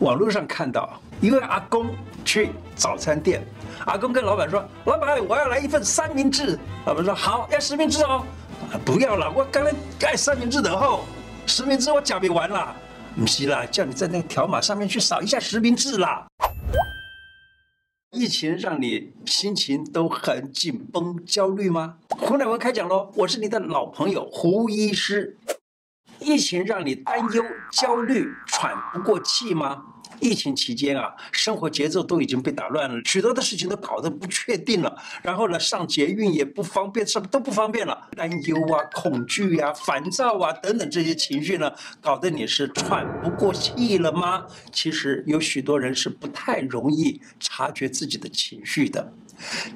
网络上看到一位阿公去早餐店，阿公跟老板说：“老板，我要来一份三明治。”老板说：“好，要十明治哦。”不要了，我刚才盖三明治的后，十明治我讲没完了。不是啦，叫你在那个条码上面去扫一下实名制啦。疫情让你心情都很紧绷、焦虑吗？胡乃文开讲喽，我是你的老朋友胡医师。疫情让你担忧、焦虑、喘不过气吗？疫情期间啊，生活节奏都已经被打乱了，许多的事情都搞得不确定了。然后呢，上捷运也不方便，什么都不方便了。担忧啊、恐惧呀、啊、烦躁啊等等这些情绪呢，搞得你是喘不过气了吗？其实有许多人是不太容易察觉自己的情绪的，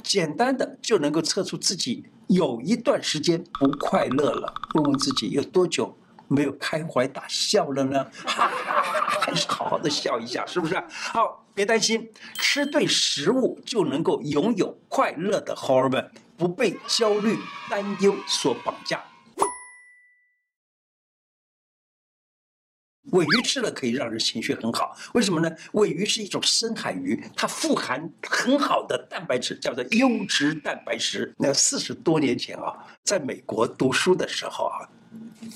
简单的就能够测出自己有一段时间不快乐了。问问自己有多久没有开怀大笑了呢？哈 哈还是好好的笑一下，是不是？好，别担心，吃对食物就能够拥有快乐的荷尔蒙，不被焦虑、担忧所绑架。鮪鱼吃了可以让人情绪很好，为什么呢？鮪鱼是一种深海鱼，它富含很好的蛋白质，叫做优质蛋白质。那四十多年前啊，在美国读书的时候啊。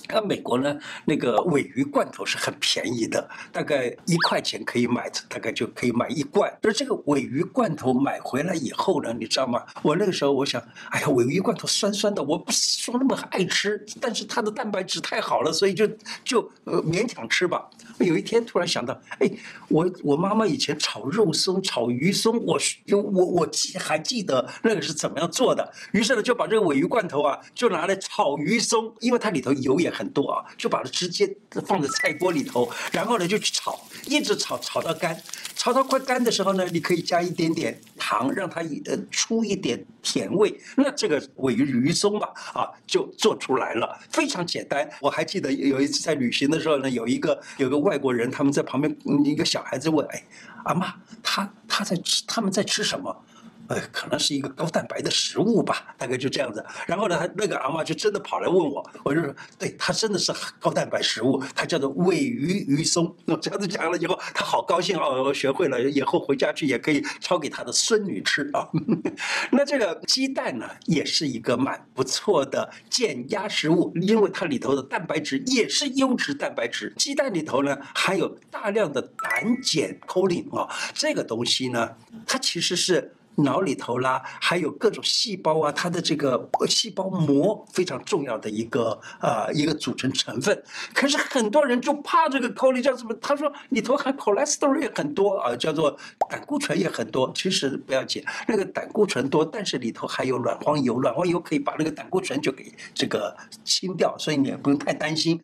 那美国呢，那个鮪鱼罐头是很便宜的，大概一块钱可以买，大概就可以买一罐。而这个鮪鱼罐头买回来以后呢，你知道吗？我那个时候我想，哎呀，鮪鱼罐头酸酸的，我不是说那么爱吃，但是它的蛋白质太好了，所以就就呃勉强吃吧。有一天突然想到，哎，我我妈妈以前炒肉松、炒鱼松，我我我记还记得那个是怎么样做的。于是呢，就把这个鮪鱼罐头啊，就拿来炒鱼松，因为它里头油。也很多啊，就把它直接放在菜锅里头，然后呢就去炒，一直炒炒到干，炒到快干的时候呢，你可以加一点点糖，让它呃出一点甜味。那这个尾鱼鱼松吧，啊，就做出来了，非常简单。我还记得有一次在旅行的时候呢，有一个有个外国人，他们在旁边，一个小孩子问：“哎，阿妈，他他在吃，他们在吃什么？”呃，可能是一个高蛋白的食物吧，大概就这样子。然后呢，那个阿嬷就真的跑来问我，我就说，对，它真的是高蛋白食物，它叫做鮪鱼鱼松。我这样子讲了以后，他好高兴哦，我学会了，以后回家去也可以抄给他的孙女吃啊。那这个鸡蛋呢，也是一个蛮不错的减压食物，因为它里头的蛋白质也是优质蛋白质。鸡蛋里头呢，含有大量的胆碱嘌呤啊，这个东西呢，它其实是。脑里头啦，还有各种细胞啊，它的这个细胞膜非常重要的一个呃一个组成成分。可是很多人就怕这个 choline 叫什么？他说里头含 cholesterol 也很多啊，叫做胆固醇也很多。其实不要紧，那个胆固醇多，但是里头还有卵黄油，卵黄油可以把那个胆固醇就给这个清掉，所以你也不用太担心。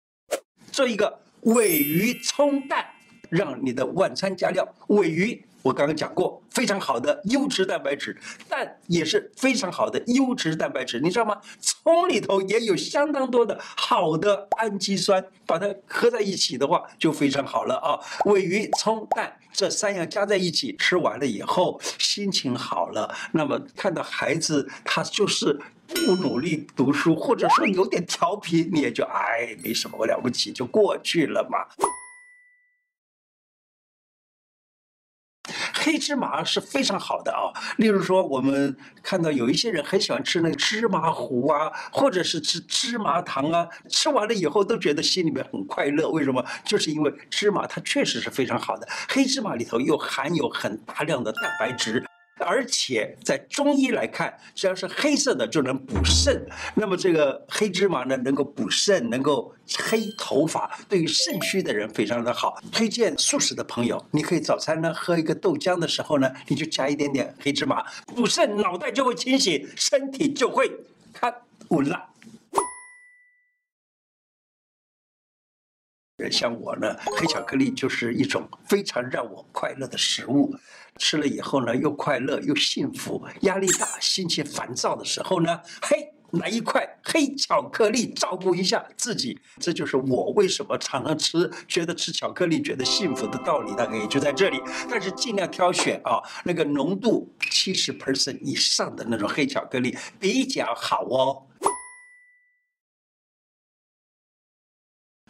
做一个尾鱼葱蛋，让你的晚餐加料尾鱼。我刚刚讲过，非常好的优质蛋白质，蛋也是非常好的优质蛋白质，你知道吗？葱里头也有相当多的好的氨基酸，把它合在一起的话就非常好了啊！尾鱼、葱、蛋这三样加在一起，吃完了以后心情好了，那么看到孩子他就是不努力读书，或者说有点调皮，你也就哎没什么了不起，就过去了嘛。黑芝麻是非常好的啊，例如说，我们看到有一些人很喜欢吃那个芝麻糊啊，或者是吃芝麻糖啊，吃完了以后都觉得心里面很快乐。为什么？就是因为芝麻它确实是非常好的，黑芝麻里头又含有很大量的蛋白质。而且在中医来看，只要是黑色的就能补肾。那么这个黑芝麻呢，能够补肾，能够黑头发，对于肾虚的人非常的好。推荐素食的朋友，你可以早餐呢喝一个豆浆的时候呢，你就加一点点黑芝麻，补肾，脑袋就会清醒，身体就会看稳了。像我呢，黑巧克力就是一种非常让我快乐的食物。吃了以后呢，又快乐又幸福。压力大、心情烦躁的时候呢，嘿，来一块黑巧克力，照顾一下自己。这就是我为什么常常吃，觉得吃巧克力觉得幸福的道理，大概也就在这里。但是尽量挑选啊，那个浓度七十 percent 以上的那种黑巧克力比较好哦。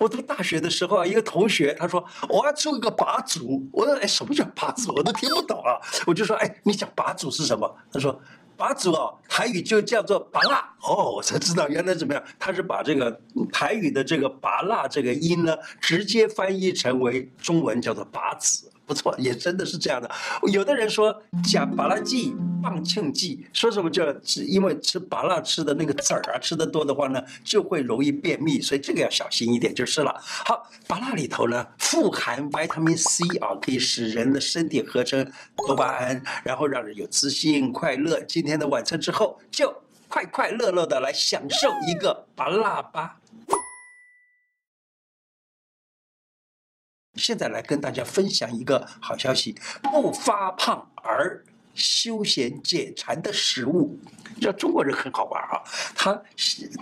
我读大学的时候啊，一个同学他说我要做一个拔主，我说哎，什么叫拔主？我都听不懂啊。我就说哎，你讲拔主是什么？他说拔主哦，台语就叫做拔蜡。哦，我才知道原来怎么样，他是把这个台语的这个拔蜡这个音呢，直接翻译成为中文叫做拔子。不错，也真的是这样的。有的人说讲芭乐剂、棒庆剂，说什么就是因为吃芭乐吃的那个籽儿啊，吃的多的话呢，就会容易便秘，所以这个要小心一点就是了。好，芭乐里头呢富含维他命 C 啊，可以使人的身体合成多巴胺，然后让人有自信、快乐。今天的晚餐之后，就快快乐乐的来享受一个芭乐吧。现在来跟大家分享一个好消息：不发胖而休闲解馋的食物。你知道中国人很好玩啊，他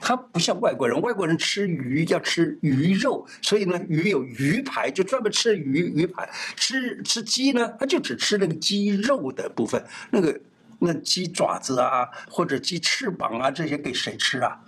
他不像外国人，外国人吃鱼要吃鱼肉，所以呢，鱼有鱼排，就专门吃鱼鱼排。吃吃鸡呢，他就只吃那个鸡肉的部分，那个那鸡爪子啊，或者鸡翅膀啊，这些给谁吃啊？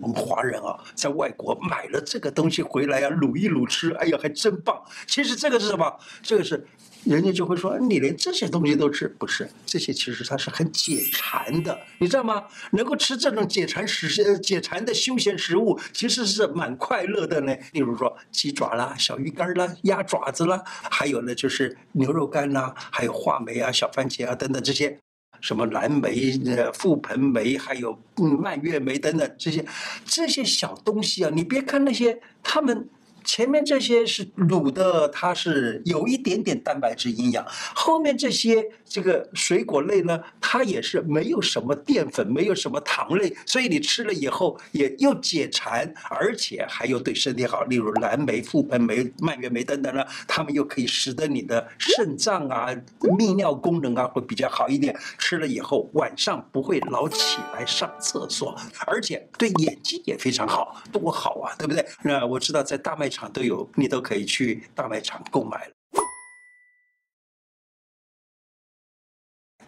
我们华人啊，在外国买了这个东西回来啊，卤一卤吃，哎呀，还真棒。其实这个是什么？这个是人家就会说，你连这些东西都吃，不是？这些其实它是很解馋的，你知道吗？能够吃这种解馋食、解馋的休闲食物，其实是蛮快乐的呢。例如说鸡爪啦、小鱼干啦、鸭爪子啦，还有呢就是牛肉干啦，还有话梅啊、小番茄啊等等这些。什么蓝莓、呃覆盆莓，还有蔓越莓等等这些这些小东西啊，你别看那些他们。前面这些是卤的，它是有一点点蛋白质营养。后面这些这个水果类呢，它也是没有什么淀粉，没有什么糖类，所以你吃了以后也又解馋，而且还有对身体好。例如蓝莓、覆盆莓、蔓越莓等等呢，它们又可以使得你的肾脏啊、泌尿功能啊会比较好一点。吃了以后晚上不会老起来上厕所，而且对眼睛也非常好，多好啊，对不对？那我知道在大麦。场都有，你都可以去大卖场购买了。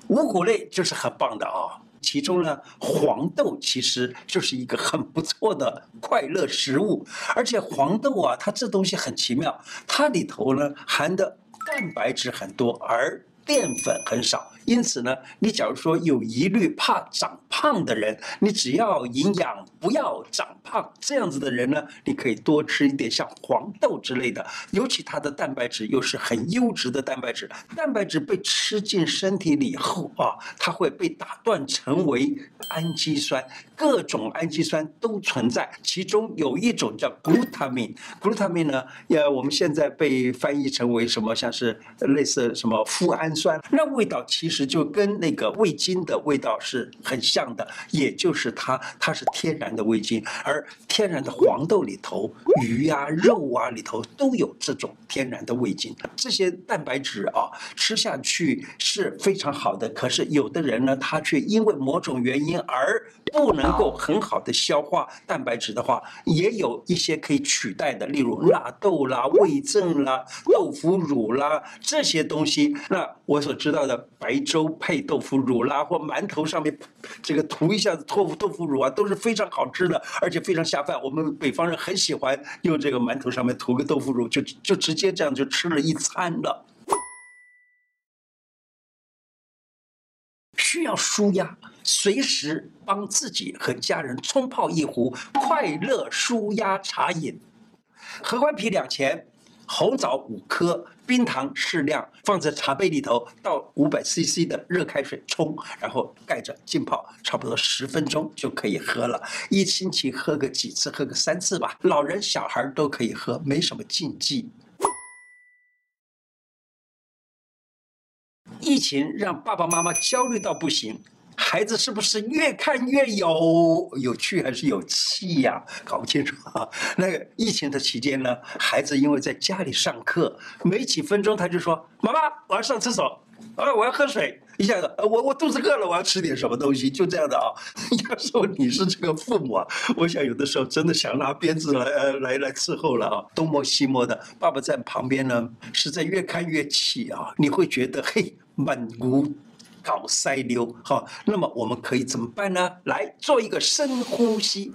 五谷类就是很棒的啊，其中呢，黄豆其实就是一个很不错的快乐食物，而且黄豆啊，它这东西很奇妙，它里头呢含的蛋白质很多，而淀粉很少。因此呢，你假如说有疑虑怕长胖的人，你只要营养不要长胖这样子的人呢，你可以多吃一点像黄豆之类的，尤其它的蛋白质又是很优质的蛋白质。蛋白质被吃进身体里以后啊，它会被打断成为氨基酸，各种氨基酸都存在，其中有一种叫 glutamine，glutamine 呢，呃，我们现在被翻译成为什么，像是类似什么脯氨酸，那味道其实。实就跟那个味精的味道是很像的，也就是它它是天然的味精，而天然的黄豆里头、鱼啊、肉啊里头都有这种天然的味精。这些蛋白质啊，吃下去是非常好的。可是有的人呢，他却因为某种原因而不能够很好的消化蛋白质的话，也有一些可以取代的，例如纳豆啦、味噌啦、豆腐乳啦这些东西。那我所知道的白。粥配豆腐乳啦，或馒头上面这个涂一下子豆腐豆腐乳啊，都是非常好吃的，而且非常下饭。我们北方人很喜欢用这个馒头上面涂个豆腐乳，就就直接这样就吃了一餐了。需要舒压，随时帮自己和家人冲泡一壶快乐舒压茶饮，合欢皮两钱。红枣五颗，冰糖适量，放在茶杯里头，倒五百 CC 的热开水冲，然后盖着浸泡，差不多十分钟就可以喝了。一星期喝个几次，喝个三次吧，老人小孩都可以喝，没什么禁忌。疫情让爸爸妈妈焦虑到不行。孩子是不是越看越有有趣还是有气呀？搞不清楚啊。那个疫情的期间呢，孩子因为在家里上课，没几分钟他就说：“妈妈，我要上厕所，啊，我要喝水。”一下子，我我肚子饿了，我要吃点什么东西，就这样的啊。要说你是这个父母啊，我想有的时候真的想拿鞭子来来来伺候了啊，东摸西摸的。爸爸在旁边呢，实在越看越气啊，你会觉得嘿，满屋。搞塞溜，好，那么我们可以怎么办呢？来做一个深呼吸，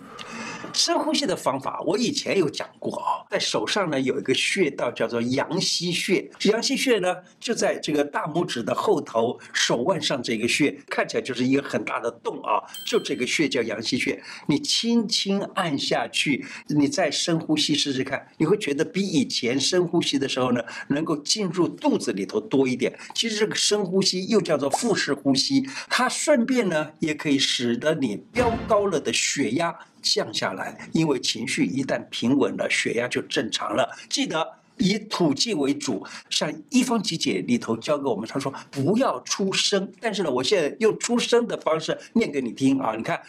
深呼吸的方法，我以前有讲过啊，在手上呢有一个穴道叫做阳溪穴，阳溪穴呢就在这个大拇指的后头手腕上这个穴，看起来就是一个很大的洞啊，就这个穴叫阳溪穴，你轻轻按下去，你再深呼吸试试看，你会觉得比以前深呼吸的时候呢，能够进入肚子里头多一点。其实这个深呼吸又叫做腹式呼吸，它顺便呢也可以使得你飙高了的血压。降下来，因为情绪一旦平稳了，血压就正常了。记得以吐气为主，像一方集解里头教给我们，他说不要出声，但是呢，我现在用出声的方式念给你听啊，你看。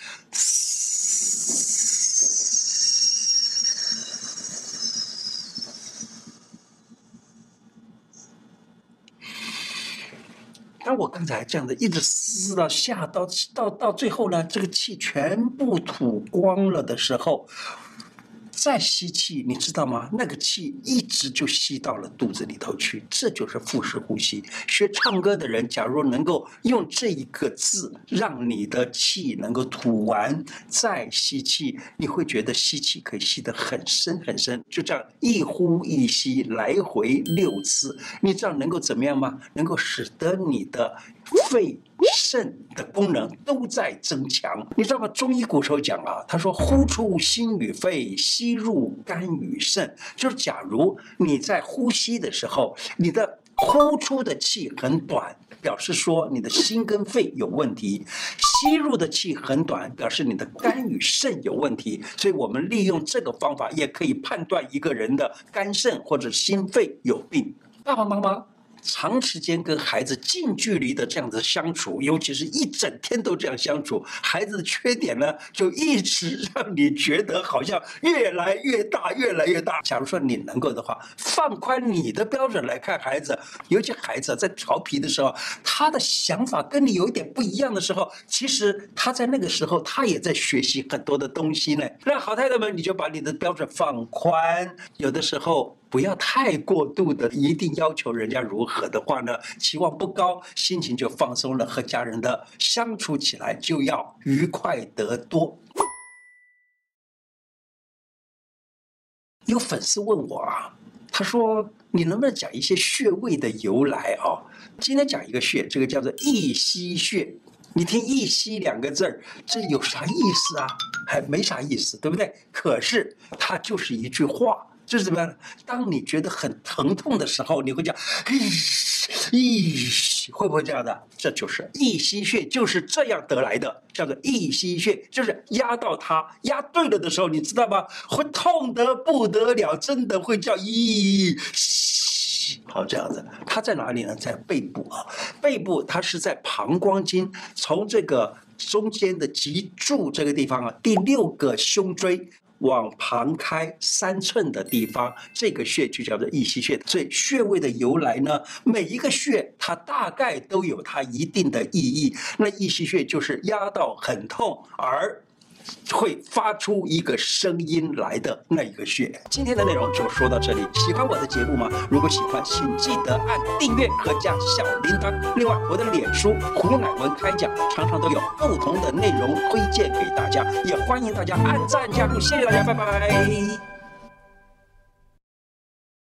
那我刚才这样子一直撕到下到到到最后呢，这个气全部吐光了的时候。再吸气，你知道吗？那个气一直就吸到了肚子里头去，这就是腹式呼吸。学唱歌的人，假如能够用这一个字，让你的气能够吐完，再吸气，你会觉得吸气可以吸得很深很深。就这样一呼一吸，来回六次，你知道能够怎么样吗？能够使得你的肺。肾的功能都在增强，你知道吗？中医古时候讲啊，他说呼出心与肺，吸入肝与肾。就是假如你在呼吸的时候，你的呼出的气很短，表示说你的心跟肺有问题；吸入的气很短，表示你的肝与肾有问题。所以我们利用这个方法，也可以判断一个人的肝肾或者心肺有病。爸爸妈妈。长时间跟孩子近距离的这样子相处，尤其是一整天都这样相处，孩子的缺点呢，就一直让你觉得好像越来越大，越来越大。假如说你能够的话，放宽你的标准来看孩子，尤其孩子在调皮的时候，他的想法跟你有一点不一样的时候，其实他在那个时候他也在学习很多的东西呢。那好太太们，你就把你的标准放宽，有的时候。不要太过度的，一定要求人家如何的话呢？期望不高，心情就放松了，和家人的相处起来就要愉快得多。有粉丝问我啊，他说：“你能不能讲一些穴位的由来啊？”今天讲一个穴，这个叫做一溪穴。你听“一溪”两个字儿，这有啥意思啊？还没啥意思，对不对？可是它就是一句话。就是怎么样？当你觉得很疼痛的时候，你会讲“咦咦”，会不会这样的？这就是益溪穴，就是这样得来的，叫做益溪穴，就是压到它，压对了的时候，你知道吗？会痛得不得了，真的会叫“咦”。好，这样子，它在哪里呢？在背部啊，背部它是在膀胱经，从这个中间的脊柱这个地方啊，第六个胸椎。往旁开三寸的地方，这个穴就叫做益溪穴。所以穴位的由来呢，每一个穴它大概都有它一定的意义。那益溪穴就是压到很痛而。会发出一个声音来的那一个穴。今天的内容就说到这里。喜欢我的节目吗？如果喜欢，请记得按订阅和加小铃铛。另外，我的脸书胡乃文开讲，常常都有不同的内容推荐给大家，也欢迎大家按赞加入。谢谢大家，拜拜。